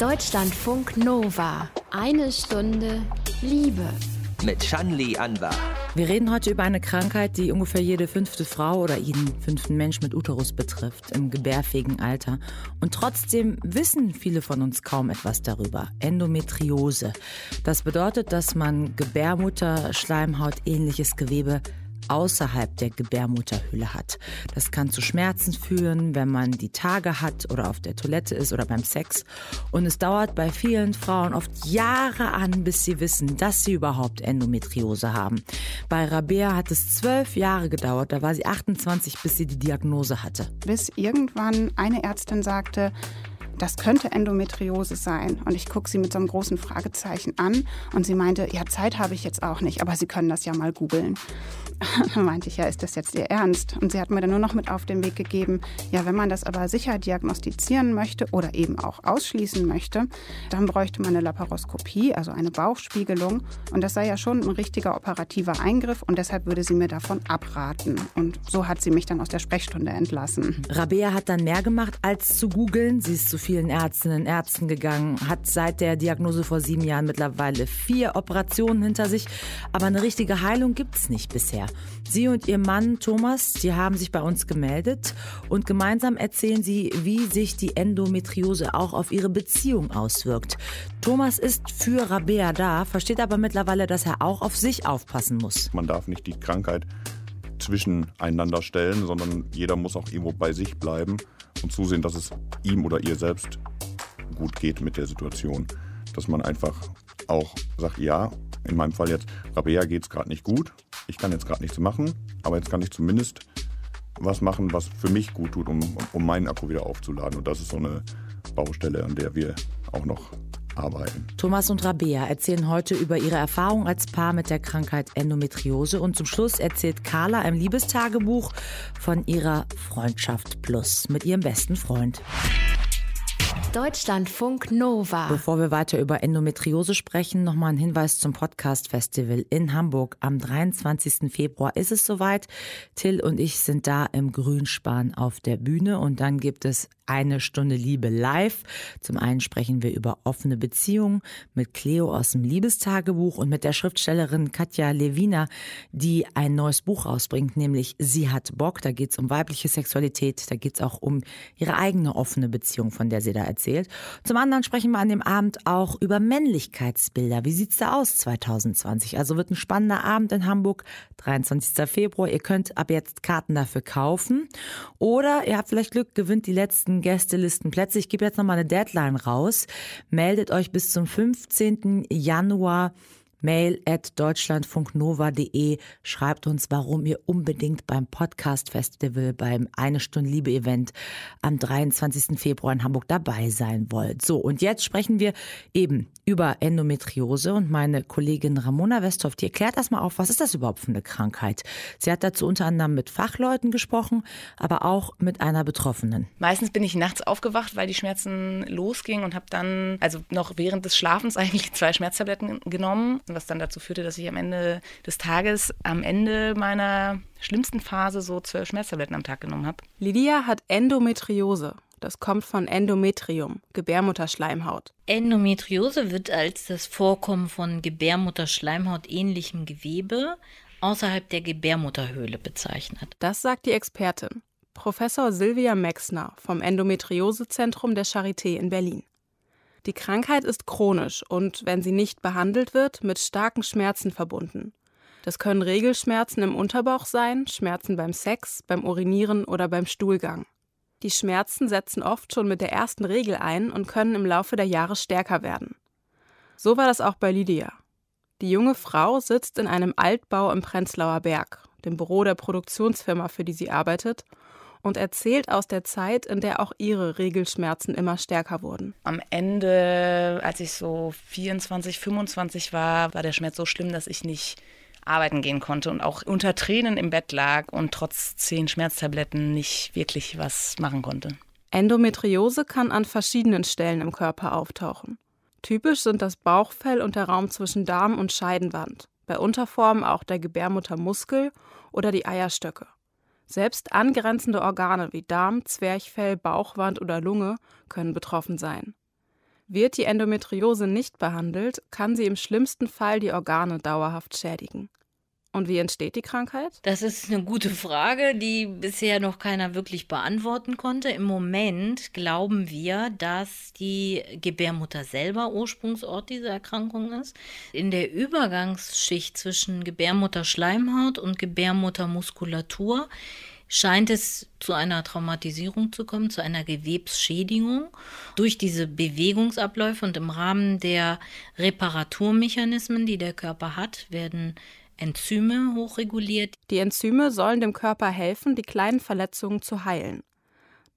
Deutschlandfunk Nova. Eine Stunde Liebe. Mit Shanli Anwar. Wir reden heute über eine Krankheit, die ungefähr jede fünfte Frau oder jeden fünften Mensch mit Uterus betrifft, im gebärfähigen Alter. Und trotzdem wissen viele von uns kaum etwas darüber. Endometriose. Das bedeutet, dass man Gebärmutter, Schleimhaut, ähnliches Gewebe außerhalb der Gebärmutterhülle hat. Das kann zu Schmerzen führen, wenn man die Tage hat oder auf der Toilette ist oder beim Sex. Und es dauert bei vielen Frauen oft Jahre an, bis sie wissen, dass sie überhaupt Endometriose haben. Bei Rabea hat es zwölf Jahre gedauert, da war sie 28, bis sie die Diagnose hatte. Bis irgendwann eine Ärztin sagte, das könnte Endometriose sein. Und ich gucke sie mit so einem großen Fragezeichen an und sie meinte, ja, Zeit habe ich jetzt auch nicht, aber Sie können das ja mal googeln. Dann meinte ich, ja, ist das jetzt Ihr Ernst? Und sie hat mir dann nur noch mit auf den Weg gegeben, ja, wenn man das aber sicher diagnostizieren möchte oder eben auch ausschließen möchte, dann bräuchte man eine Laparoskopie, also eine Bauchspiegelung. Und das sei ja schon ein richtiger operativer Eingriff und deshalb würde sie mir davon abraten. Und so hat sie mich dann aus der Sprechstunde entlassen. Rabea hat dann mehr gemacht, als zu googeln. Sie ist zu vielen Ärztinnen und Ärzten gegangen, hat seit der Diagnose vor sieben Jahren mittlerweile vier Operationen hinter sich. Aber eine richtige Heilung gibt es nicht bisher. Sie und ihr Mann Thomas, die haben sich bei uns gemeldet und gemeinsam erzählen sie, wie sich die Endometriose auch auf ihre Beziehung auswirkt. Thomas ist für Rabea da, versteht aber mittlerweile, dass er auch auf sich aufpassen muss. Man darf nicht die Krankheit zwischeneinander stellen, sondern jeder muss auch irgendwo bei sich bleiben und zusehen, dass es ihm oder ihr selbst gut geht mit der Situation. Dass man einfach auch sagt, ja, in meinem Fall jetzt, Rabea geht es gerade nicht gut, ich kann jetzt gerade nichts machen, aber jetzt kann ich zumindest was machen, was für mich gut tut, um, um meinen Akku wieder aufzuladen. Und das ist so eine Baustelle, an der wir auch noch arbeiten. Thomas und Rabea erzählen heute über ihre Erfahrung als Paar mit der Krankheit Endometriose und zum Schluss erzählt Carla im Liebestagebuch von ihrer Freundschaft Plus mit ihrem besten Freund. Deutschlandfunk Nova. Bevor wir weiter über Endometriose sprechen, nochmal ein Hinweis zum Podcast Festival in Hamburg. Am 23. Februar ist es soweit. Till und ich sind da im Grünspan auf der Bühne und dann gibt es eine Stunde Liebe live. Zum einen sprechen wir über offene Beziehungen mit Cleo aus dem Liebestagebuch und mit der Schriftstellerin Katja Levina, die ein neues Buch rausbringt, nämlich Sie hat Bock. Da geht es um weibliche Sexualität, da geht es auch um ihre eigene offene Beziehung, von der sie da erzählt. Zum anderen sprechen wir an dem Abend auch über Männlichkeitsbilder. Wie sieht's da aus 2020? Also wird ein spannender Abend in Hamburg, 23. Februar. Ihr könnt ab jetzt Karten dafür kaufen oder ihr habt vielleicht Glück, gewinnt die letzten Gästelistenplätze. Ich gebe jetzt nochmal eine Deadline raus. Meldet euch bis zum 15. Januar mail at deutschlandfunknova.de. Schreibt uns, warum ihr unbedingt beim Podcast Festival, beim Eine Stunde Liebe Event am 23. Februar in Hamburg dabei sein wollt. So, und jetzt sprechen wir eben über Endometriose und meine Kollegin Ramona Westhoff, die erklärt erstmal auf, was ist das überhaupt für eine Krankheit? Sie hat dazu unter anderem mit Fachleuten gesprochen, aber auch mit einer Betroffenen. Meistens bin ich nachts aufgewacht, weil die Schmerzen losgingen und habe dann, also noch während des Schlafens eigentlich zwei Schmerztabletten genommen was dann dazu führte, dass ich am Ende des Tages, am Ende meiner schlimmsten Phase so zwölf Schmerztabletten am Tag genommen habe. Lydia hat Endometriose. Das kommt von Endometrium, Gebärmutterschleimhaut. Endometriose wird als das Vorkommen von Gebärmutterschleimhaut ähnlichem Gewebe außerhalb der Gebärmutterhöhle bezeichnet. Das sagt die Expertin, Professor Silvia Mexner vom Endometriosezentrum der Charité in Berlin. Die Krankheit ist chronisch und, wenn sie nicht behandelt wird, mit starken Schmerzen verbunden. Das können Regelschmerzen im Unterbauch sein, Schmerzen beim Sex, beim Urinieren oder beim Stuhlgang. Die Schmerzen setzen oft schon mit der ersten Regel ein und können im Laufe der Jahre stärker werden. So war das auch bei Lydia. Die junge Frau sitzt in einem Altbau im Prenzlauer Berg, dem Büro der Produktionsfirma, für die sie arbeitet, und erzählt aus der Zeit, in der auch ihre Regelschmerzen immer stärker wurden. Am Ende, als ich so 24, 25 war, war der Schmerz so schlimm, dass ich nicht arbeiten gehen konnte und auch unter Tränen im Bett lag und trotz zehn Schmerztabletten nicht wirklich was machen konnte. Endometriose kann an verschiedenen Stellen im Körper auftauchen. Typisch sind das Bauchfell und der Raum zwischen Darm und Scheidenwand, bei Unterformen auch der Gebärmuttermuskel oder die Eierstöcke. Selbst angrenzende Organe wie Darm, Zwerchfell, Bauchwand oder Lunge können betroffen sein. Wird die Endometriose nicht behandelt, kann sie im schlimmsten Fall die Organe dauerhaft schädigen. Und wie entsteht die Krankheit? Das ist eine gute Frage, die bisher noch keiner wirklich beantworten konnte. Im Moment glauben wir, dass die Gebärmutter selber Ursprungsort dieser Erkrankung ist. In der Übergangsschicht zwischen Gebärmutterschleimhaut und Gebärmuttermuskulatur scheint es zu einer Traumatisierung zu kommen, zu einer Gewebsschädigung durch diese Bewegungsabläufe und im Rahmen der Reparaturmechanismen, die der Körper hat, werden Enzyme hochreguliert. Die Enzyme sollen dem Körper helfen, die kleinen Verletzungen zu heilen.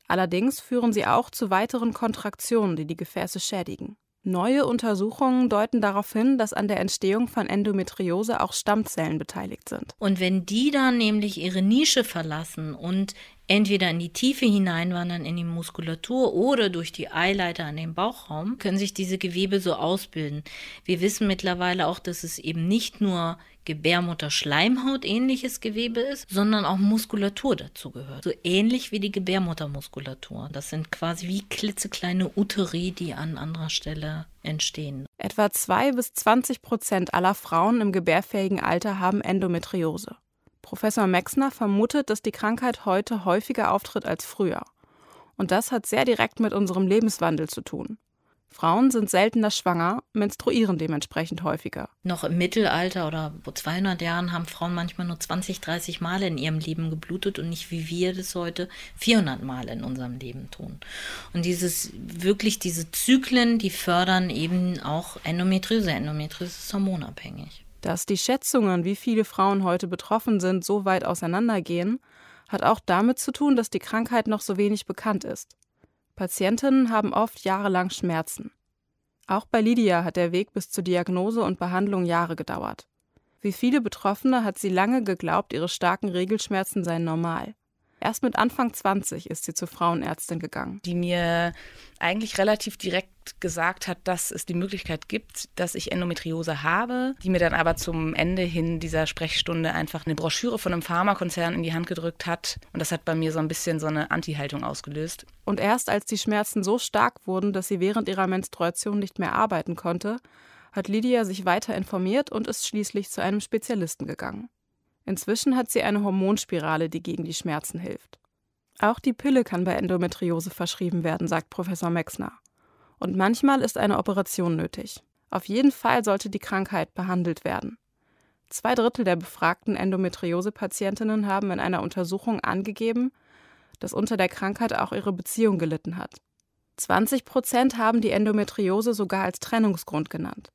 Allerdings führen sie auch zu weiteren Kontraktionen, die die Gefäße schädigen. Neue Untersuchungen deuten darauf hin, dass an der Entstehung von Endometriose auch Stammzellen beteiligt sind. Und wenn die dann nämlich ihre Nische verlassen und entweder in die Tiefe hineinwandern in die Muskulatur oder durch die Eileiter an den Bauchraum, können sich diese Gewebe so ausbilden. Wir wissen mittlerweile auch, dass es eben nicht nur Gebärmutterschleimhaut ähnliches Gewebe ist, sondern auch Muskulatur dazu gehört. So ähnlich wie die Gebärmuttermuskulatur. Das sind quasi wie klitzekleine Uteri, die an anderer Stelle entstehen. Etwa 2 bis 20 Prozent aller Frauen im gebärfähigen Alter haben Endometriose. Professor Mexner vermutet, dass die Krankheit heute häufiger auftritt als früher. Und das hat sehr direkt mit unserem Lebenswandel zu tun. Frauen sind seltener schwanger, menstruieren dementsprechend häufiger. Noch im Mittelalter oder vor 200 Jahren haben Frauen manchmal nur 20, 30 Mal in ihrem Leben geblutet und nicht wie wir das heute 400 Mal in unserem Leben tun. Und dieses wirklich diese Zyklen, die fördern eben auch Endometriose. Endometriose ist hormonabhängig. Dass die Schätzungen, wie viele Frauen heute betroffen sind, so weit auseinandergehen, hat auch damit zu tun, dass die Krankheit noch so wenig bekannt ist. Patientinnen haben oft jahrelang Schmerzen. Auch bei Lydia hat der Weg bis zur Diagnose und Behandlung Jahre gedauert. Wie viele Betroffene hat sie lange geglaubt, ihre starken Regelschmerzen seien normal. Erst mit Anfang 20 ist sie zur Frauenärztin gegangen. Die mir eigentlich relativ direkt gesagt hat, dass es die Möglichkeit gibt, dass ich Endometriose habe, die mir dann aber zum Ende hin dieser Sprechstunde einfach eine Broschüre von einem Pharmakonzern in die Hand gedrückt hat. Und das hat bei mir so ein bisschen so eine Anti-Haltung ausgelöst. Und erst als die Schmerzen so stark wurden, dass sie während ihrer Menstruation nicht mehr arbeiten konnte, hat Lydia sich weiter informiert und ist schließlich zu einem Spezialisten gegangen. Inzwischen hat sie eine Hormonspirale, die gegen die Schmerzen hilft. Auch die Pille kann bei Endometriose verschrieben werden, sagt Professor Mexner. Und manchmal ist eine Operation nötig. Auf jeden Fall sollte die Krankheit behandelt werden. Zwei Drittel der befragten Endometriose-Patientinnen haben in einer Untersuchung angegeben, dass unter der Krankheit auch ihre Beziehung gelitten hat. 20 Prozent haben die Endometriose sogar als Trennungsgrund genannt.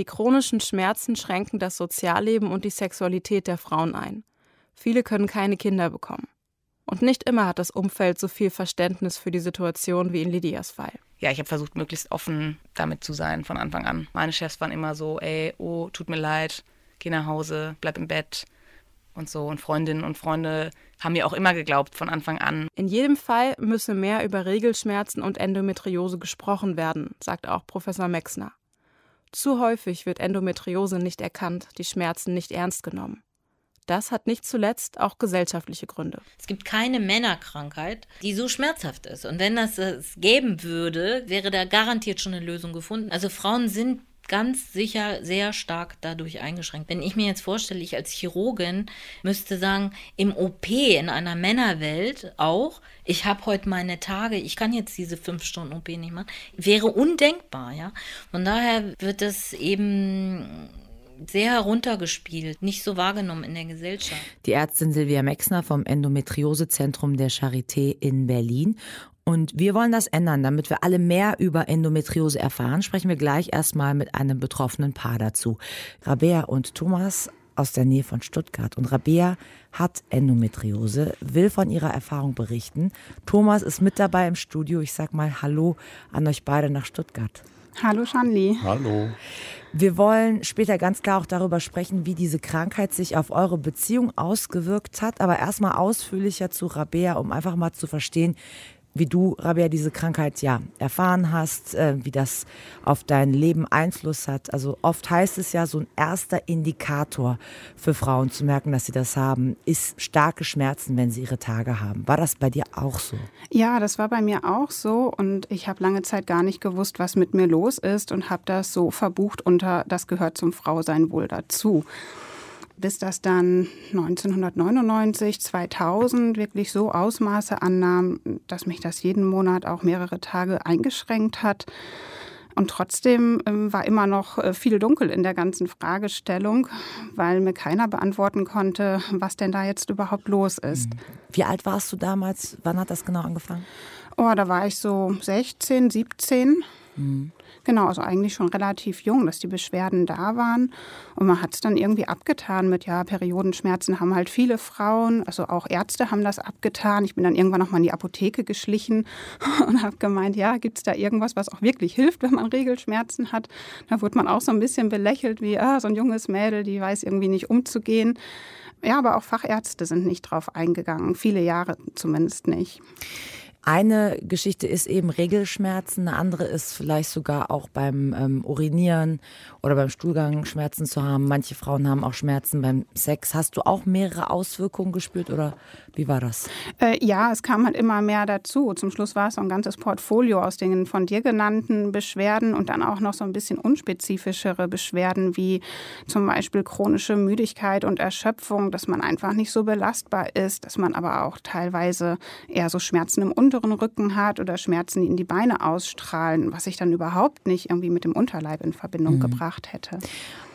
Die chronischen Schmerzen schränken das Sozialleben und die Sexualität der Frauen ein. Viele können keine Kinder bekommen. Und nicht immer hat das Umfeld so viel Verständnis für die Situation wie in Lydias Fall. Ja, ich habe versucht, möglichst offen damit zu sein von Anfang an. Meine Chefs waren immer so, ey, oh, tut mir leid, geh nach Hause, bleib im Bett und so. Und Freundinnen und Freunde haben mir auch immer geglaubt von Anfang an. In jedem Fall müsse mehr über Regelschmerzen und Endometriose gesprochen werden, sagt auch Professor Mexner. Zu häufig wird Endometriose nicht erkannt, die Schmerzen nicht ernst genommen. Das hat nicht zuletzt auch gesellschaftliche Gründe. Es gibt keine Männerkrankheit, die so schmerzhaft ist. Und wenn das es geben würde, wäre da garantiert schon eine Lösung gefunden. Also Frauen sind ganz sicher sehr stark dadurch eingeschränkt. Wenn ich mir jetzt vorstelle, ich als Chirurgin müsste sagen, im OP in einer Männerwelt auch, ich habe heute meine Tage, ich kann jetzt diese fünf Stunden OP nicht machen, wäre undenkbar, ja. Von daher wird das eben sehr heruntergespielt, nicht so wahrgenommen in der Gesellschaft. Die Ärztin Silvia Mexner vom Endometriosezentrum der Charité in Berlin. Und wir wollen das ändern, damit wir alle mehr über Endometriose erfahren. Sprechen wir gleich erstmal mit einem betroffenen Paar dazu. Rabea und Thomas aus der Nähe von Stuttgart. Und Rabea hat Endometriose, will von ihrer Erfahrung berichten. Thomas ist mit dabei im Studio. Ich sag mal Hallo an euch beide nach Stuttgart. Hallo Shanli. Hallo. Wir wollen später ganz klar auch darüber sprechen, wie diese Krankheit sich auf eure Beziehung ausgewirkt hat. Aber erstmal ausführlicher zu Rabea, um einfach mal zu verstehen, wie du, Rabia, diese Krankheit ja erfahren hast, äh, wie das auf dein Leben Einfluss hat. Also oft heißt es ja, so ein erster Indikator für Frauen zu merken, dass sie das haben, ist starke Schmerzen, wenn sie ihre Tage haben. War das bei dir auch so? Ja, das war bei mir auch so und ich habe lange Zeit gar nicht gewusst, was mit mir los ist und habe das so verbucht unter, das gehört zum Frausein wohl dazu bis das dann 1999, 2000 wirklich so Ausmaße annahm, dass mich das jeden Monat auch mehrere Tage eingeschränkt hat. Und trotzdem ähm, war immer noch äh, viel dunkel in der ganzen Fragestellung, weil mir keiner beantworten konnte, was denn da jetzt überhaupt los ist. Wie alt warst du damals? Wann hat das genau angefangen? Oh, da war ich so 16, 17. Mhm. Genau, also eigentlich schon relativ jung, dass die Beschwerden da waren. Und man hat es dann irgendwie abgetan mit, ja, Periodenschmerzen haben halt viele Frauen. Also auch Ärzte haben das abgetan. Ich bin dann irgendwann nochmal in die Apotheke geschlichen und habe gemeint, ja, gibt es da irgendwas, was auch wirklich hilft, wenn man Regelschmerzen hat? Da wurde man auch so ein bisschen belächelt, wie, ah, so ein junges Mädel, die weiß irgendwie nicht umzugehen. Ja, aber auch Fachärzte sind nicht drauf eingegangen. Viele Jahre zumindest nicht. Eine Geschichte ist eben Regelschmerzen, eine andere ist vielleicht sogar auch beim ähm, Urinieren oder beim Stuhlgang Schmerzen zu haben. Manche Frauen haben auch Schmerzen beim Sex. Hast du auch mehrere Auswirkungen gespürt oder wie war das? Äh, ja, es kam halt immer mehr dazu. Zum Schluss war es so ein ganzes Portfolio aus den von dir genannten Beschwerden und dann auch noch so ein bisschen unspezifischere Beschwerden wie zum Beispiel chronische Müdigkeit und Erschöpfung, dass man einfach nicht so belastbar ist, dass man aber auch teilweise eher so Schmerzen im unteren Rücken hat oder Schmerzen, die in die Beine ausstrahlen, was ich dann überhaupt nicht irgendwie mit dem Unterleib in Verbindung mhm. gebracht hätte.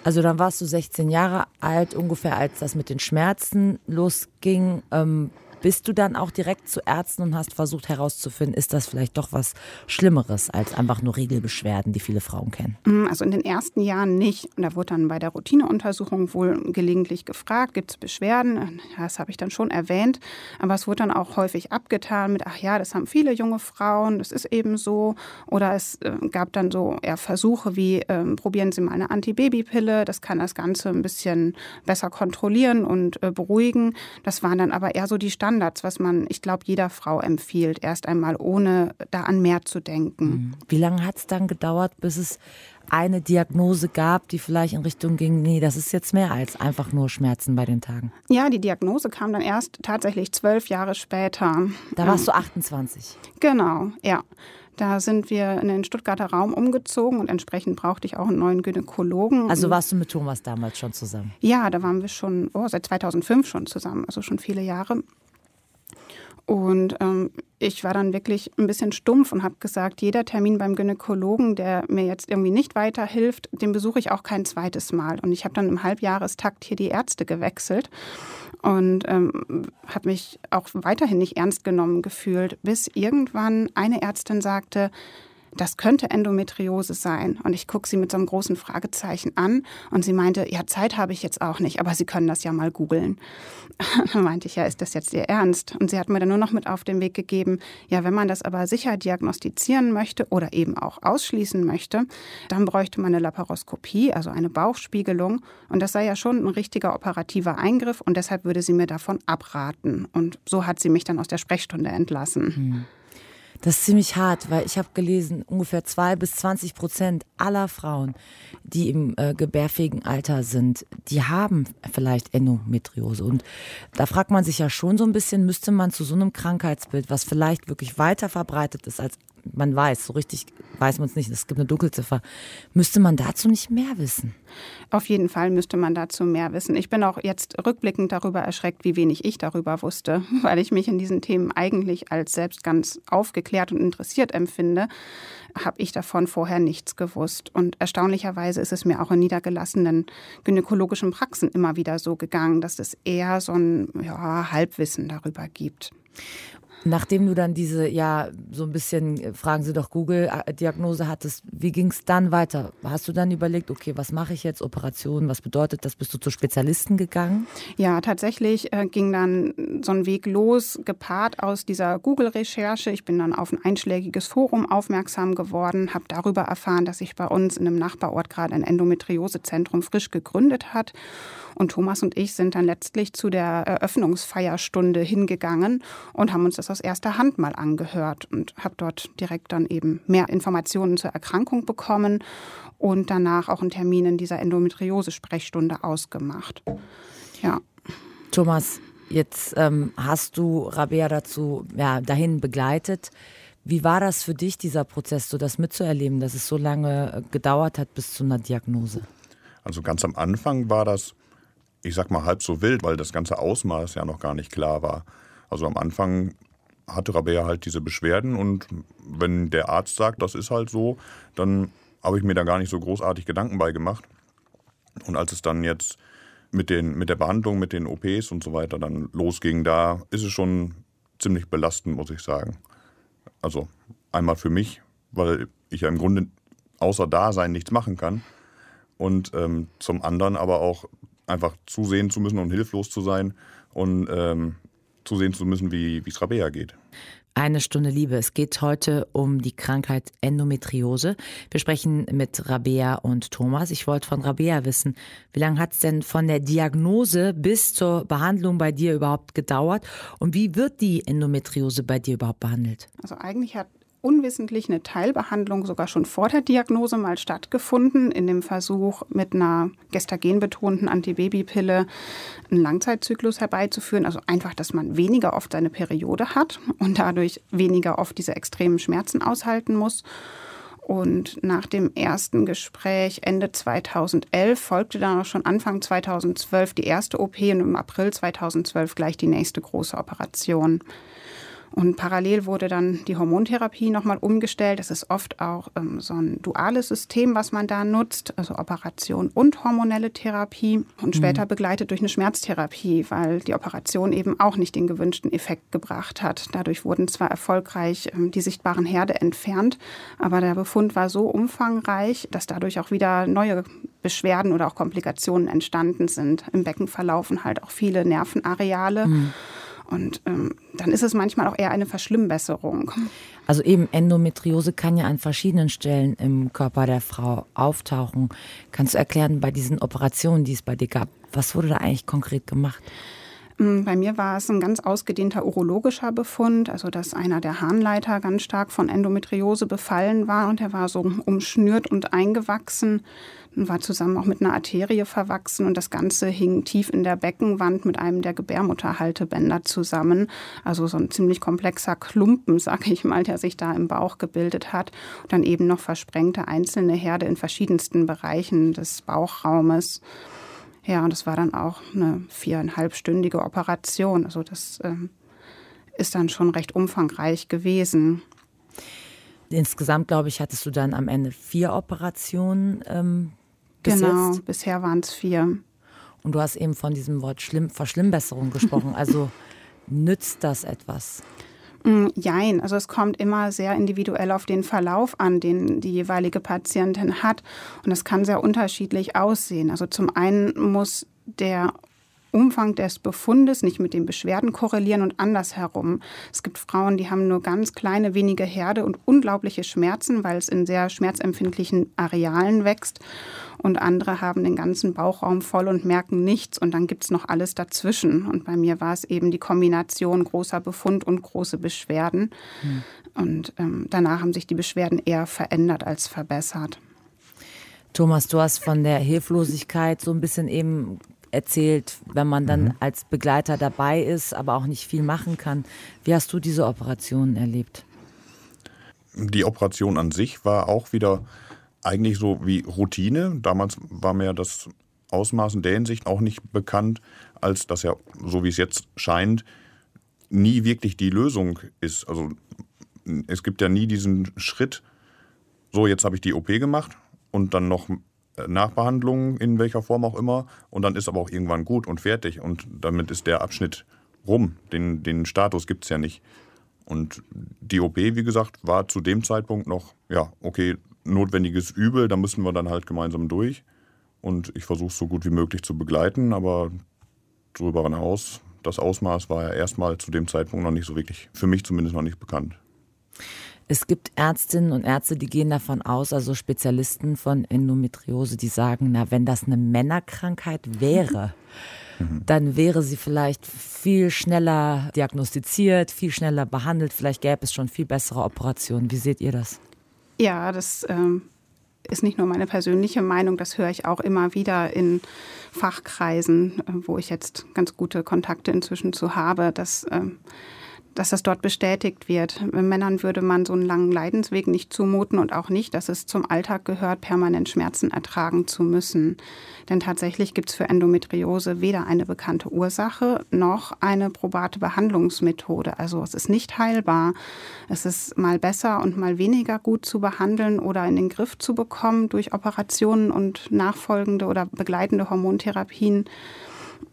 Also dann warst du 16 Jahre alt, ungefähr als das mit den Schmerzen losging. Ähm, bist du dann auch direkt zu Ärzten und hast versucht herauszufinden, ist das vielleicht doch was Schlimmeres als einfach nur Regelbeschwerden, die viele Frauen kennen? Mm, also in den ersten Jahren nicht. Da wurde dann bei der Routineuntersuchung wohl gelegentlich gefragt, gibt es Beschwerden? Das habe ich dann schon erwähnt. Aber es wurde dann auch häufig abgetan mit, ach ja, das haben viele junge Frauen, das ist eben so. Oder es äh, gab dann so eher Versuche wie, äh, probieren Sie mal eine Antibabypille, das kann das Ganze ein bisschen besser kontrollieren und äh, beruhigen. Das waren dann aber eher so die Standard Standards, was man, ich glaube, jeder Frau empfiehlt, erst einmal ohne da an mehr zu denken. Mhm. Wie lange hat es dann gedauert, bis es eine Diagnose gab, die vielleicht in Richtung ging, nee, das ist jetzt mehr als einfach nur Schmerzen bei den Tagen? Ja, die Diagnose kam dann erst tatsächlich zwölf Jahre später. Da warst du 28. Genau, ja. Da sind wir in den Stuttgarter Raum umgezogen und entsprechend brauchte ich auch einen neuen Gynäkologen. Also warst du mit Thomas damals schon zusammen? Ja, da waren wir schon oh, seit 2005 schon zusammen, also schon viele Jahre. Und ähm, ich war dann wirklich ein bisschen stumpf und habe gesagt, jeder Termin beim Gynäkologen, der mir jetzt irgendwie nicht weiterhilft, den besuche ich auch kein zweites Mal. Und ich habe dann im Halbjahrestakt hier die Ärzte gewechselt und ähm, habe mich auch weiterhin nicht ernst genommen gefühlt, bis irgendwann eine Ärztin sagte, das könnte Endometriose sein. Und ich gucke sie mit so einem großen Fragezeichen an und sie meinte, ja, Zeit habe ich jetzt auch nicht, aber Sie können das ja mal googeln. Dann meinte ich, ja, ist das jetzt Ihr Ernst? Und sie hat mir dann nur noch mit auf den Weg gegeben, ja, wenn man das aber sicher diagnostizieren möchte oder eben auch ausschließen möchte, dann bräuchte man eine Laparoskopie, also eine Bauchspiegelung. Und das sei ja schon ein richtiger operativer Eingriff und deshalb würde sie mir davon abraten. Und so hat sie mich dann aus der Sprechstunde entlassen. Hm. Das ist ziemlich hart, weil ich habe gelesen, ungefähr zwei bis 20 Prozent aller Frauen, die im äh, gebärfähigen Alter sind, die haben vielleicht Endometriose. Und da fragt man sich ja schon so ein bisschen, müsste man zu so einem Krankheitsbild, was vielleicht wirklich weiter verbreitet ist als man weiß, so richtig weiß man es nicht, es gibt eine Dunkelziffer. Müsste man dazu nicht mehr wissen? Auf jeden Fall müsste man dazu mehr wissen. Ich bin auch jetzt rückblickend darüber erschreckt, wie wenig ich darüber wusste, weil ich mich in diesen Themen eigentlich als selbst ganz aufgeklärt und interessiert empfinde, habe ich davon vorher nichts gewusst. Und erstaunlicherweise ist es mir auch in niedergelassenen gynäkologischen Praxen immer wieder so gegangen, dass es eher so ein ja, Halbwissen darüber gibt. Nachdem du dann diese, ja, so ein bisschen, äh, fragen Sie doch Google-Diagnose hattest, wie ging es dann weiter? Hast du dann überlegt, okay, was mache ich jetzt, Operation, was bedeutet das? Bist du zu Spezialisten gegangen? Ja, tatsächlich äh, ging dann so ein Weg los, gepaart aus dieser Google-Recherche. Ich bin dann auf ein einschlägiges Forum aufmerksam geworden, habe darüber erfahren, dass sich bei uns in einem Nachbarort gerade ein Endometriosezentrum frisch gegründet hat. Und Thomas und ich sind dann letztlich zu der Eröffnungsfeierstunde hingegangen und haben uns das das aus erster Hand mal angehört und habe dort direkt dann eben mehr Informationen zur Erkrankung bekommen und danach auch einen Termin in dieser Endometriose-Sprechstunde ausgemacht. Ja. Thomas, jetzt ähm, hast du Rabea dazu ja, dahin begleitet. Wie war das für dich, dieser Prozess, so das mitzuerleben, dass es so lange äh, gedauert hat bis zu einer Diagnose? Also ganz am Anfang war das, ich sag mal, halb so wild, weil das ganze Ausmaß ja noch gar nicht klar war. Also am Anfang hatte Rabea halt diese Beschwerden und wenn der Arzt sagt, das ist halt so, dann habe ich mir da gar nicht so großartig Gedanken bei gemacht. Und als es dann jetzt mit, den, mit der Behandlung, mit den OPs und so weiter dann losging, da ist es schon ziemlich belastend, muss ich sagen. Also einmal für mich, weil ich ja im Grunde außer Dasein nichts machen kann. Und ähm, zum anderen aber auch einfach zusehen zu müssen und hilflos zu sein und ähm, zusehen zu müssen, wie es Rabea geht. Eine Stunde Liebe. Es geht heute um die Krankheit Endometriose. Wir sprechen mit Rabea und Thomas. Ich wollte von Rabea wissen, wie lange hat es denn von der Diagnose bis zur Behandlung bei dir überhaupt gedauert? Und wie wird die Endometriose bei dir überhaupt behandelt? Also eigentlich hat unwissentlich eine Teilbehandlung sogar schon vor der Diagnose mal stattgefunden, in dem Versuch mit einer gestagenbetonten Antibabypille einen Langzeitzyklus herbeizuführen. Also einfach, dass man weniger oft seine Periode hat und dadurch weniger oft diese extremen Schmerzen aushalten muss. Und nach dem ersten Gespräch Ende 2011 folgte dann auch schon Anfang 2012 die erste OP und im April 2012 gleich die nächste große Operation. Und parallel wurde dann die Hormontherapie nochmal umgestellt. Das ist oft auch ähm, so ein duales System, was man da nutzt, also Operation und hormonelle Therapie und mhm. später begleitet durch eine Schmerztherapie, weil die Operation eben auch nicht den gewünschten Effekt gebracht hat. Dadurch wurden zwar erfolgreich ähm, die sichtbaren Herde entfernt, aber der Befund war so umfangreich, dass dadurch auch wieder neue Beschwerden oder auch Komplikationen entstanden sind. Im Becken verlaufen halt auch viele Nervenareale. Mhm. Und ähm, dann ist es manchmal auch eher eine Verschlimmbesserung. Also eben Endometriose kann ja an verschiedenen Stellen im Körper der Frau auftauchen. Kannst du erklären, bei diesen Operationen, die es bei dir gab, was wurde da eigentlich konkret gemacht? Mm, bei mir war es ein ganz ausgedehnter urologischer Befund, also dass einer der Harnleiter ganz stark von Endometriose befallen war und er war so umschnürt und eingewachsen und war zusammen auch mit einer Arterie verwachsen und das Ganze hing tief in der Beckenwand mit einem der Gebärmutterhaltebänder zusammen. Also so ein ziemlich komplexer Klumpen, sag ich mal, der sich da im Bauch gebildet hat. Und dann eben noch versprengte einzelne Herde in verschiedensten Bereichen des Bauchraumes. Ja, und das war dann auch eine viereinhalbstündige Operation. Also das ähm, ist dann schon recht umfangreich gewesen. Insgesamt, glaube ich, hattest du dann am Ende vier Operationen ähm, bis genau, jetzt? bisher waren es vier. Und du hast eben von diesem Wort Schlimm, Verschlimmbesserung gesprochen. Also nützt das etwas? Mm, jein, also es kommt immer sehr individuell auf den Verlauf an, den die jeweilige Patientin hat. Und das kann sehr unterschiedlich aussehen. Also zum einen muss der Umfang des Befundes nicht mit den Beschwerden korrelieren und andersherum. Es gibt Frauen, die haben nur ganz kleine, wenige Herde und unglaubliche Schmerzen, weil es in sehr schmerzempfindlichen Arealen wächst. Und andere haben den ganzen Bauchraum voll und merken nichts. Und dann gibt es noch alles dazwischen. Und bei mir war es eben die Kombination großer Befund und große Beschwerden. Hm. Und ähm, danach haben sich die Beschwerden eher verändert als verbessert. Thomas, du hast von der Hilflosigkeit so ein bisschen eben erzählt, wenn man dann mhm. als Begleiter dabei ist, aber auch nicht viel machen kann. Wie hast du diese Operation erlebt? Die Operation an sich war auch wieder eigentlich so wie Routine. Damals war mir das Ausmaß in der Hinsicht auch nicht bekannt, als dass ja, so wie es jetzt scheint, nie wirklich die Lösung ist. Also es gibt ja nie diesen Schritt, so jetzt habe ich die OP gemacht und dann noch Nachbehandlung in welcher Form auch immer und dann ist aber auch irgendwann gut und fertig und damit ist der Abschnitt rum. Den, den Status gibt es ja nicht. Und die OP, wie gesagt, war zu dem Zeitpunkt noch, ja, okay, notwendiges Übel, da müssen wir dann halt gemeinsam durch. Und ich versuche es so gut wie möglich zu begleiten, aber darüber hinaus, das Ausmaß war ja erstmal zu dem Zeitpunkt noch nicht so wirklich, für mich zumindest noch nicht bekannt. Es gibt Ärztinnen und Ärzte, die gehen davon aus, also Spezialisten von Endometriose, die sagen, na, wenn das eine Männerkrankheit wäre, mhm. dann wäre sie vielleicht viel schneller diagnostiziert, viel schneller behandelt. Vielleicht gäbe es schon viel bessere Operationen. Wie seht ihr das? Ja, das ähm, ist nicht nur meine persönliche Meinung, das höre ich auch immer wieder in Fachkreisen, äh, wo ich jetzt ganz gute Kontakte inzwischen zu habe, dass ähm, dass das dort bestätigt wird. Männern würde man so einen langen Leidensweg nicht zumuten und auch nicht, dass es zum Alltag gehört, permanent Schmerzen ertragen zu müssen. Denn tatsächlich gibt es für Endometriose weder eine bekannte Ursache noch eine probate Behandlungsmethode. Also es ist nicht heilbar. Es ist mal besser und mal weniger gut zu behandeln oder in den Griff zu bekommen durch Operationen und nachfolgende oder begleitende Hormontherapien.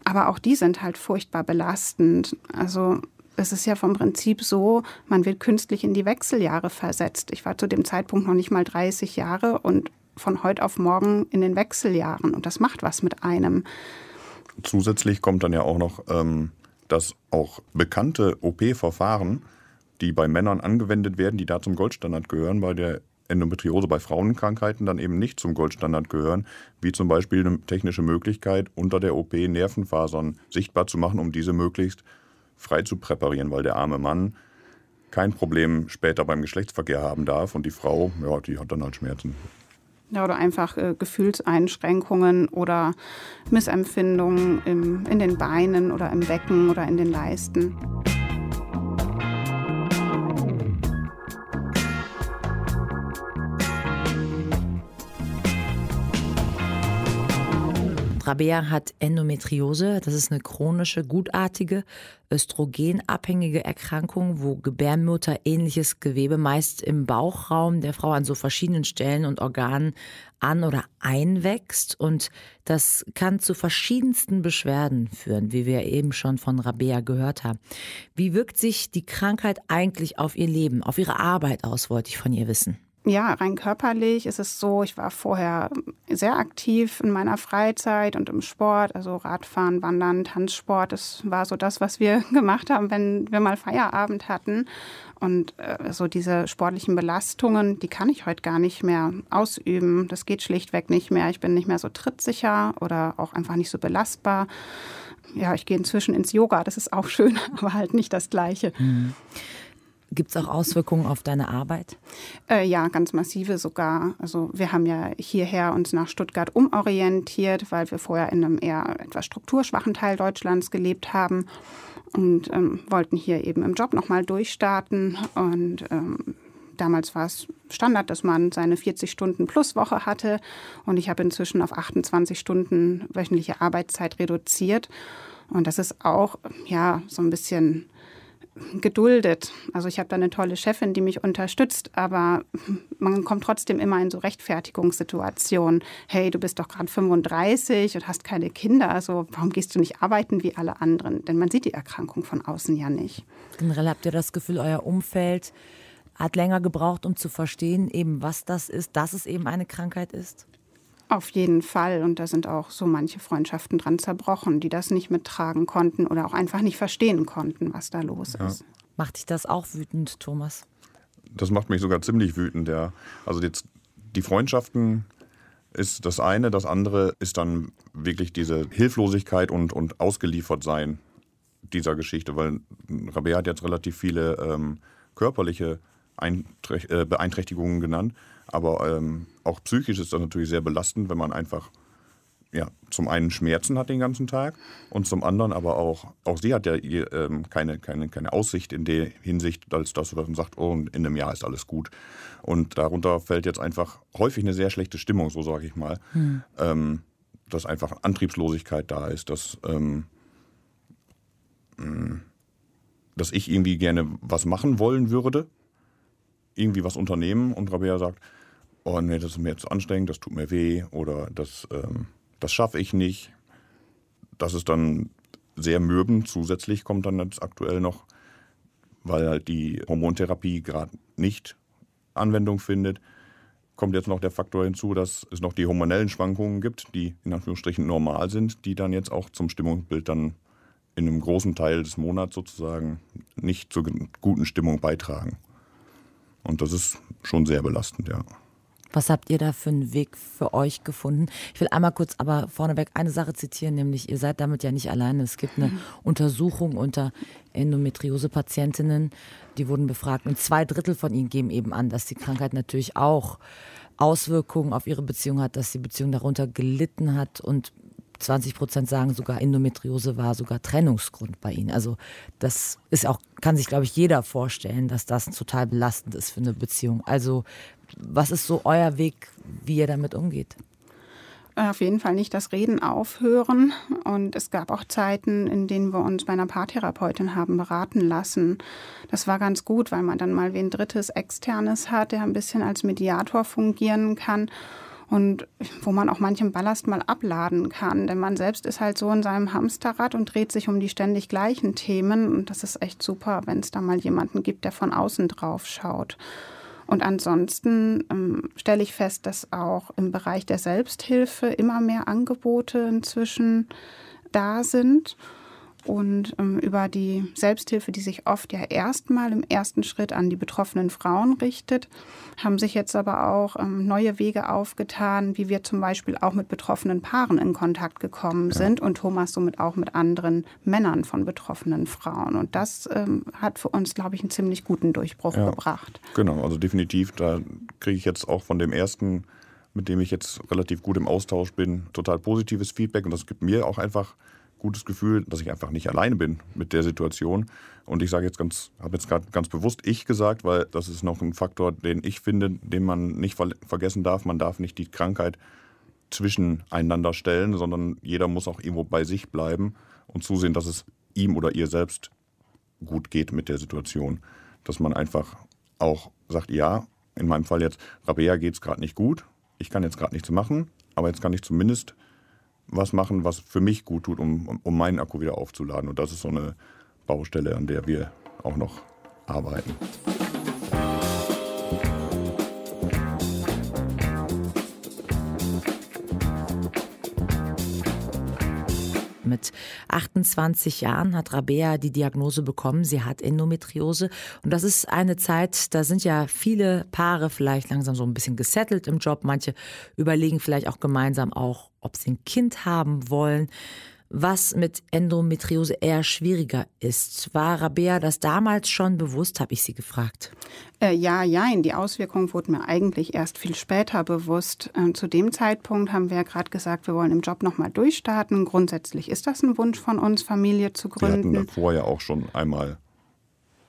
Aber auch die sind halt furchtbar belastend. Also es ist ja vom Prinzip so, man wird künstlich in die Wechseljahre versetzt. Ich war zu dem Zeitpunkt noch nicht mal 30 Jahre und von heute auf morgen in den Wechseljahren. Und das macht was mit einem. Zusätzlich kommt dann ja auch noch, ähm, dass auch bekannte OP-Verfahren, die bei Männern angewendet werden, die da zum Goldstandard gehören, bei der Endometriose bei Frauenkrankheiten dann eben nicht zum Goldstandard gehören, wie zum Beispiel eine technische Möglichkeit, unter der OP Nervenfasern sichtbar zu machen, um diese möglichst frei zu präparieren, weil der arme Mann kein Problem später beim Geschlechtsverkehr haben darf und die Frau, ja, die hat dann halt Schmerzen. Ja, oder einfach äh, Gefühlseinschränkungen oder Missempfindungen im, in den Beinen oder im Becken oder in den Leisten. Rabea hat Endometriose. Das ist eine chronische, gutartige, östrogenabhängige Erkrankung, wo Gebärmutter ähnliches Gewebe meist im Bauchraum der Frau an so verschiedenen Stellen und Organen an oder einwächst. Und das kann zu verschiedensten Beschwerden führen, wie wir eben schon von Rabea gehört haben. Wie wirkt sich die Krankheit eigentlich auf ihr Leben, auf ihre Arbeit aus, wollte ich von ihr wissen. Ja, rein körperlich ist es so, ich war vorher sehr aktiv in meiner Freizeit und im Sport, also Radfahren, Wandern, Tanzsport. Das war so das, was wir gemacht haben, wenn wir mal Feierabend hatten. Und äh, so diese sportlichen Belastungen, die kann ich heute gar nicht mehr ausüben. Das geht schlichtweg nicht mehr. Ich bin nicht mehr so trittsicher oder auch einfach nicht so belastbar. Ja, ich gehe inzwischen ins Yoga, das ist auch schön, aber halt nicht das Gleiche. Mhm. Gibt es auch Auswirkungen auf deine Arbeit? Äh, ja, ganz massive sogar. Also wir haben ja hierher uns nach Stuttgart umorientiert, weil wir vorher in einem eher etwas strukturschwachen Teil Deutschlands gelebt haben und ähm, wollten hier eben im Job nochmal durchstarten. Und ähm, damals war es Standard, dass man seine 40 Stunden plus Woche hatte. Und ich habe inzwischen auf 28 Stunden wöchentliche Arbeitszeit reduziert. Und das ist auch ja so ein bisschen geduldet. Also ich habe da eine tolle Chefin, die mich unterstützt, aber man kommt trotzdem immer in so Rechtfertigungssituationen. Hey, du bist doch gerade 35 und hast keine Kinder, also warum gehst du nicht arbeiten wie alle anderen? Denn man sieht die Erkrankung von außen ja nicht. Generell habt ihr das Gefühl, euer Umfeld hat länger gebraucht, um zu verstehen, eben was das ist, dass es eben eine Krankheit ist? Auf jeden Fall. Und da sind auch so manche Freundschaften dran zerbrochen, die das nicht mittragen konnten oder auch einfach nicht verstehen konnten, was da los ja. ist. Macht dich das auch wütend, Thomas? Das macht mich sogar ziemlich wütend, ja. Also jetzt die Freundschaften ist das eine, das andere ist dann wirklich diese Hilflosigkeit und, und Ausgeliefertsein dieser Geschichte, weil Rabea hat jetzt relativ viele ähm, körperliche äh, Beeinträchtigungen genannt. Aber ähm, auch psychisch ist das natürlich sehr belastend, wenn man einfach ja, zum einen Schmerzen hat den ganzen Tag und zum anderen aber auch, auch sie hat ja ähm, keine, keine, keine Aussicht in der Hinsicht, als dass man sagt, oh, in einem Jahr ist alles gut. Und darunter fällt jetzt einfach häufig eine sehr schlechte Stimmung, so sage ich mal. Hm. Ähm, dass einfach Antriebslosigkeit da ist, dass, ähm, mm, dass ich irgendwie gerne was machen wollen würde, irgendwie was unternehmen und Rabea sagt, oh nee, das ist mir jetzt anstrengend, das tut mir weh oder das, ähm, das schaffe ich nicht. Das ist dann sehr mürben. Zusätzlich kommt dann jetzt aktuell noch, weil halt die Hormontherapie gerade nicht Anwendung findet, kommt jetzt noch der Faktor hinzu, dass es noch die hormonellen Schwankungen gibt, die in Anführungsstrichen normal sind, die dann jetzt auch zum Stimmungsbild dann in einem großen Teil des Monats sozusagen nicht zur guten Stimmung beitragen. Und das ist schon sehr belastend, ja. Was habt ihr da für einen Weg für euch gefunden? Ich will einmal kurz aber vorneweg eine Sache zitieren, nämlich ihr seid damit ja nicht alleine. Es gibt eine. Untersuchung unter Endometriose-Patientinnen, die wurden befragt und zwei Drittel von ihnen geben eben an, dass die Krankheit natürlich auch Auswirkungen auf ihre Beziehung hat, dass die Beziehung darunter gelitten hat und 20 Prozent sagen sogar, Endometriose war sogar Trennungsgrund bei ihnen. Also das ist auch, kann sich, glaube ich, jeder vorstellen, dass das total belastend ist für eine Beziehung. Also was ist so euer Weg, wie ihr damit umgeht? Auf jeden Fall nicht das Reden aufhören. Und es gab auch Zeiten, in denen wir uns bei einer Paartherapeutin haben beraten lassen. Das war ganz gut, weil man dann mal wen Drittes, Externes hat, der ein bisschen als Mediator fungieren kann und wo man auch manchen Ballast mal abladen kann. Denn man selbst ist halt so in seinem Hamsterrad und dreht sich um die ständig gleichen Themen. Und das ist echt super, wenn es da mal jemanden gibt, der von außen drauf schaut. Und ansonsten ähm, stelle ich fest, dass auch im Bereich der Selbsthilfe immer mehr Angebote inzwischen da sind und ähm, über die Selbsthilfe, die sich oft ja erstmal im ersten Schritt an die betroffenen Frauen richtet, haben sich jetzt aber auch ähm, neue Wege aufgetan, wie wir zum Beispiel auch mit betroffenen Paaren in Kontakt gekommen ja. sind und Thomas somit auch mit anderen Männern von betroffenen Frauen. Und das ähm, hat für uns, glaube ich, einen ziemlich guten Durchbruch ja, gebracht. Genau, also definitiv, da kriege ich jetzt auch von dem ersten mit dem ich jetzt relativ gut im Austausch bin, total positives Feedback und das gibt mir auch einfach gutes Gefühl, dass ich einfach nicht alleine bin mit der Situation. Und ich sage jetzt ganz, habe jetzt gerade ganz bewusst ich gesagt, weil das ist noch ein Faktor, den ich finde, den man nicht ver vergessen darf. Man darf nicht die Krankheit zwischeneinander stellen, sondern jeder muss auch irgendwo bei sich bleiben und zusehen, dass es ihm oder ihr selbst gut geht mit der Situation. Dass man einfach auch sagt, ja, in meinem Fall jetzt, Rabea geht es gerade nicht gut, ich kann jetzt gerade nichts machen, aber jetzt kann ich zumindest was machen, was für mich gut tut, um, um meinen Akku wieder aufzuladen. Und das ist so eine Baustelle, an der wir auch noch arbeiten. Mit 28 Jahren hat Rabea die Diagnose bekommen, sie hat Endometriose. Und das ist eine Zeit, da sind ja viele Paare vielleicht langsam so ein bisschen gesettelt im Job. Manche überlegen vielleicht auch gemeinsam auch, ob sie ein Kind haben wollen. Was mit Endometriose eher schwieriger ist. War Rabea das damals schon bewusst, habe ich sie gefragt. Äh, ja, ja, die Auswirkungen wurden mir eigentlich erst viel später bewusst. Ähm, zu dem Zeitpunkt haben wir ja gerade gesagt, wir wollen im Job nochmal durchstarten. Grundsätzlich ist das ein Wunsch von uns, Familie zu gründen. Wir hatten vorher auch schon einmal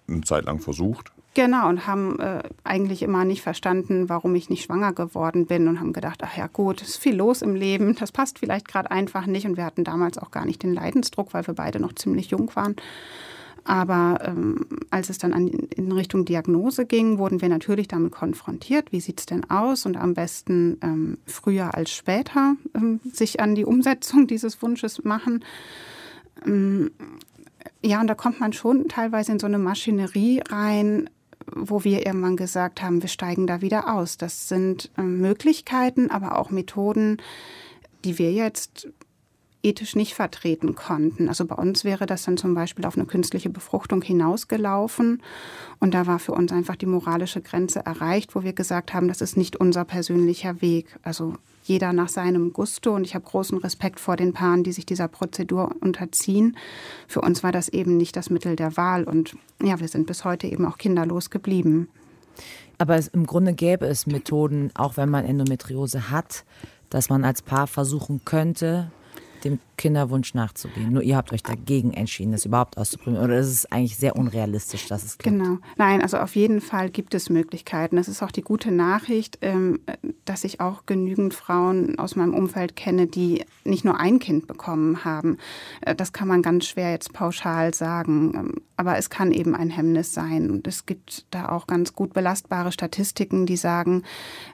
eine Zeit lang versucht. Genau, und haben äh, eigentlich immer nicht verstanden, warum ich nicht schwanger geworden bin und haben gedacht, ach ja gut, es ist viel los im Leben, das passt vielleicht gerade einfach nicht. Und wir hatten damals auch gar nicht den Leidensdruck, weil wir beide noch ziemlich jung waren. Aber ähm, als es dann an, in Richtung Diagnose ging, wurden wir natürlich damit konfrontiert. Wie sieht es denn aus? Und am besten ähm, früher als später ähm, sich an die Umsetzung dieses Wunsches machen. Ähm, ja, und da kommt man schon teilweise in so eine Maschinerie rein, wo wir irgendwann gesagt haben, wir steigen da wieder aus. Das sind ähm, Möglichkeiten, aber auch Methoden, die wir jetzt ethisch nicht vertreten konnten. Also bei uns wäre das dann zum Beispiel auf eine künstliche Befruchtung hinausgelaufen. Und da war für uns einfach die moralische Grenze erreicht, wo wir gesagt haben, das ist nicht unser persönlicher Weg. Also jeder nach seinem Gusto. Und ich habe großen Respekt vor den Paaren, die sich dieser Prozedur unterziehen. Für uns war das eben nicht das Mittel der Wahl. Und ja, wir sind bis heute eben auch kinderlos geblieben. Aber es, im Grunde gäbe es Methoden, auch wenn man Endometriose hat, dass man als Paar versuchen könnte, dem Kinderwunsch nachzugehen. Nur ihr habt euch dagegen entschieden, das überhaupt auszuprobieren. Oder ist es eigentlich sehr unrealistisch, dass es klappt? Genau. Nein, also auf jeden Fall gibt es Möglichkeiten. Das ist auch die gute Nachricht, ähm, dass ich auch genügend Frauen aus meinem Umfeld kenne, die nicht nur ein Kind bekommen haben. Äh, das kann man ganz schwer jetzt pauschal sagen. Ähm, aber es kann eben ein Hemmnis sein. Und es gibt da auch ganz gut belastbare Statistiken, die sagen,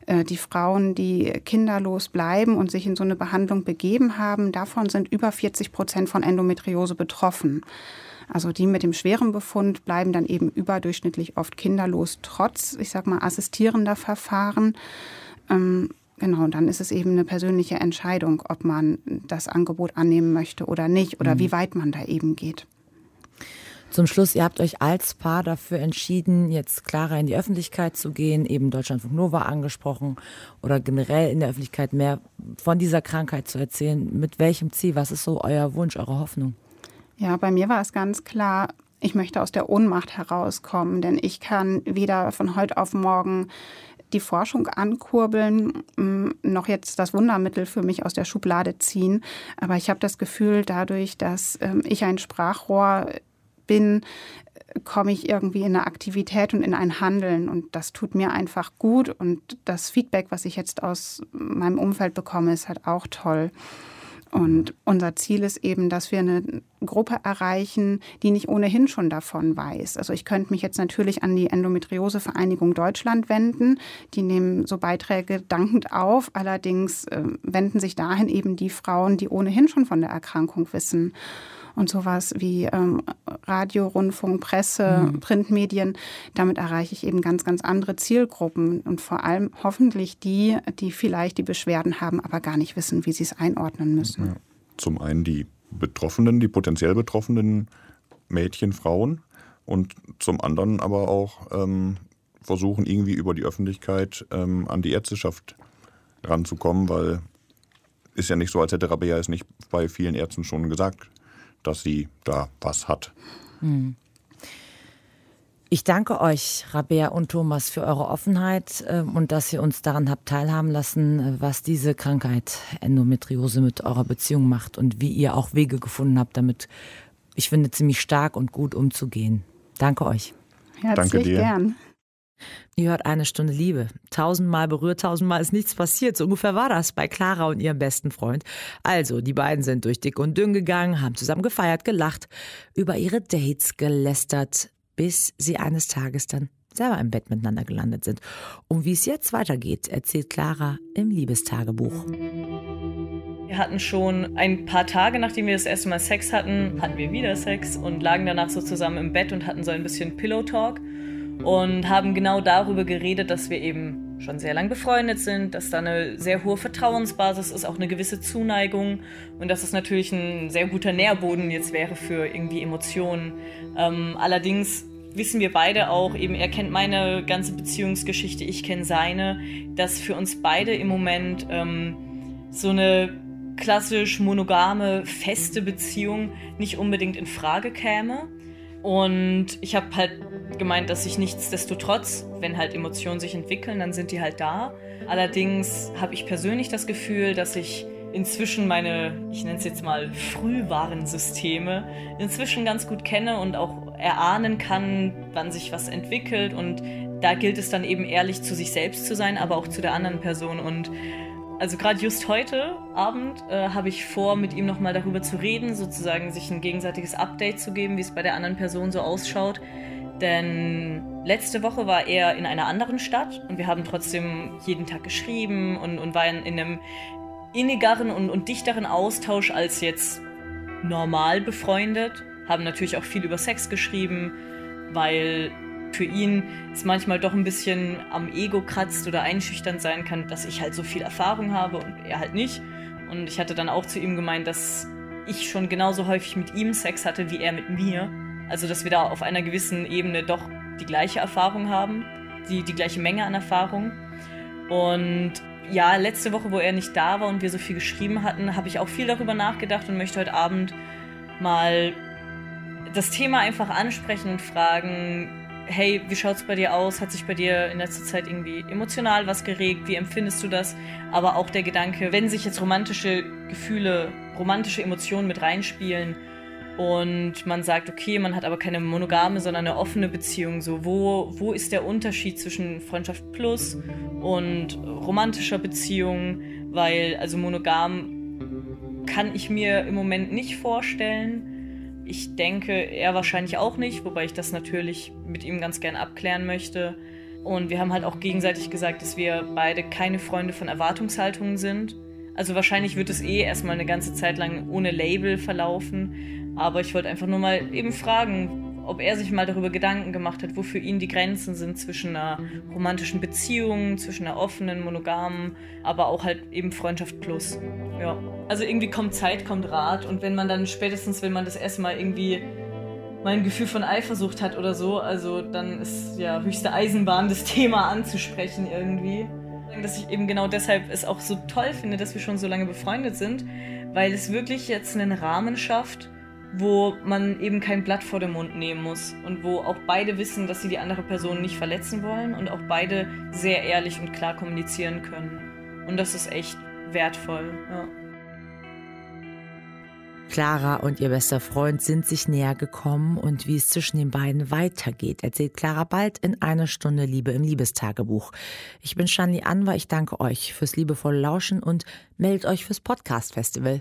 äh, die Frauen, die kinderlos bleiben und sich in so eine Behandlung begeben haben, davon sind über 40 Prozent von Endometriose betroffen. Also die mit dem schweren Befund bleiben dann eben überdurchschnittlich oft kinderlos, trotz, ich sag mal, assistierender Verfahren. Ähm, genau, und dann ist es eben eine persönliche Entscheidung, ob man das Angebot annehmen möchte oder nicht oder mhm. wie weit man da eben geht. Zum Schluss, ihr habt euch als Paar dafür entschieden, jetzt klarer in die Öffentlichkeit zu gehen, eben Deutschlandfunk Nova angesprochen oder generell in der Öffentlichkeit mehr von dieser Krankheit zu erzählen. Mit welchem Ziel? Was ist so euer Wunsch, eure Hoffnung? Ja, bei mir war es ganz klar, ich möchte aus der Ohnmacht herauskommen, denn ich kann weder von heute auf morgen die Forschung ankurbeln, mm, noch jetzt das Wundermittel für mich aus der Schublade ziehen. Aber ich habe das Gefühl, dadurch, dass ähm, ich ein Sprachrohr bin, komme ich irgendwie in eine Aktivität und in ein Handeln. Und das tut mir einfach gut. Und das Feedback, was ich jetzt aus meinem Umfeld bekomme, ist halt auch toll. Und unser Ziel ist eben, dass wir eine Gruppe erreichen, die nicht ohnehin schon davon weiß. Also ich könnte mich jetzt natürlich an die Endometriosevereinigung Deutschland wenden. Die nehmen so Beiträge dankend auf. Allerdings äh, wenden sich dahin eben die Frauen, die ohnehin schon von der Erkrankung wissen und sowas wie ähm, Radio, Rundfunk, Presse, mhm. Printmedien. Damit erreiche ich eben ganz, ganz andere Zielgruppen und vor allem hoffentlich die, die vielleicht die Beschwerden haben, aber gar nicht wissen, wie sie es einordnen müssen. Ja. Zum einen die Betroffenen, die potenziell Betroffenen Mädchen, Frauen und zum anderen aber auch ähm, versuchen, irgendwie über die Öffentlichkeit ähm, an die Ärzteschaft ranzukommen, weil ist ja nicht so, als hätte Rabea es nicht bei vielen Ärzten schon gesagt dass sie da was hat. Hm. Ich danke euch, Rabea und Thomas, für eure Offenheit äh, und dass ihr uns daran habt teilhaben lassen, äh, was diese Krankheit Endometriose mit eurer Beziehung macht und wie ihr auch Wege gefunden habt, damit, ich finde, ziemlich stark und gut umzugehen. Danke euch. Herzlich danke dir. gern. Ihr hört eine Stunde Liebe. Tausendmal berührt, tausendmal ist nichts passiert. So ungefähr war das bei Clara und ihrem besten Freund. Also, die beiden sind durch dick und dünn gegangen, haben zusammen gefeiert, gelacht, über ihre Dates gelästert, bis sie eines Tages dann selber im Bett miteinander gelandet sind. Und wie es jetzt weitergeht, erzählt Clara im Liebestagebuch. Wir hatten schon ein paar Tage, nachdem wir das erste Mal Sex hatten, hatten wir wieder Sex und lagen danach so zusammen im Bett und hatten so ein bisschen Pillow Talk und haben genau darüber geredet, dass wir eben schon sehr lang befreundet sind, dass da eine sehr hohe Vertrauensbasis ist, auch eine gewisse Zuneigung und dass es natürlich ein sehr guter Nährboden jetzt wäre für irgendwie Emotionen. Ähm, allerdings wissen wir beide auch, eben er kennt meine ganze Beziehungsgeschichte, ich kenne seine, dass für uns beide im Moment ähm, so eine klassisch monogame, feste Beziehung nicht unbedingt in Frage käme. Und ich habe halt gemeint, dass ich nichtsdestotrotz, wenn halt Emotionen sich entwickeln, dann sind die halt da. Allerdings habe ich persönlich das Gefühl, dass ich inzwischen meine, ich nenne es jetzt mal Frühwarensysteme, inzwischen ganz gut kenne und auch erahnen kann, wann sich was entwickelt. Und da gilt es dann eben ehrlich zu sich selbst zu sein, aber auch zu der anderen Person. Und also gerade just heute Abend äh, habe ich vor, mit ihm nochmal darüber zu reden, sozusagen sich ein gegenseitiges Update zu geben, wie es bei der anderen Person so ausschaut. Denn letzte Woche war er in einer anderen Stadt und wir haben trotzdem jeden Tag geschrieben und, und waren in einem innigeren und, und dichteren Austausch als jetzt normal befreundet. Haben natürlich auch viel über Sex geschrieben, weil für ihn es manchmal doch ein bisschen am Ego kratzt oder einschüchternd sein kann, dass ich halt so viel Erfahrung habe und er halt nicht. Und ich hatte dann auch zu ihm gemeint, dass ich schon genauso häufig mit ihm Sex hatte wie er mit mir. Also dass wir da auf einer gewissen Ebene doch die gleiche Erfahrung haben, die, die gleiche Menge an Erfahrung. Und ja, letzte Woche, wo er nicht da war und wir so viel geschrieben hatten, habe ich auch viel darüber nachgedacht und möchte heute Abend mal das Thema einfach ansprechen und fragen, hey, wie schaut es bei dir aus? Hat sich bei dir in letzter Zeit irgendwie emotional was geregt? Wie empfindest du das? Aber auch der Gedanke, wenn sich jetzt romantische Gefühle, romantische Emotionen mit reinspielen und man sagt, okay, man hat aber keine monogame, sondern eine offene Beziehung, so wo, wo ist der Unterschied zwischen Freundschaft plus und romantischer Beziehung? Weil, also monogam kann ich mir im Moment nicht vorstellen ich denke, er wahrscheinlich auch nicht, wobei ich das natürlich mit ihm ganz gern abklären möchte. Und wir haben halt auch gegenseitig gesagt, dass wir beide keine Freunde von Erwartungshaltungen sind. Also wahrscheinlich wird es eh erstmal eine ganze Zeit lang ohne Label verlaufen. Aber ich wollte einfach nur mal eben fragen, ob er sich mal darüber Gedanken gemacht hat, wo für ihn die Grenzen sind zwischen einer romantischen Beziehung, zwischen einer offenen, monogamen, aber auch halt eben Freundschaft plus. Ja. Also irgendwie kommt Zeit, kommt Rat und wenn man dann spätestens, wenn man das erste Mal irgendwie mal ein Gefühl von Eifersucht hat oder so, also dann ist ja höchste Eisenbahn, das Thema anzusprechen irgendwie. Dass ich eben genau deshalb es auch so toll finde, dass wir schon so lange befreundet sind, weil es wirklich jetzt einen Rahmen schafft, wo man eben kein Blatt vor den Mund nehmen muss und wo auch beide wissen, dass sie die andere Person nicht verletzen wollen und auch beide sehr ehrlich und klar kommunizieren können. Und das ist echt wertvoll. Ja. Clara und ihr bester Freund sind sich näher gekommen und wie es zwischen den beiden weitergeht, erzählt Clara bald in einer Stunde Liebe im Liebestagebuch. Ich bin Shani Anwar, ich danke euch fürs liebevolle Lauschen und meldet euch fürs Podcast Festival.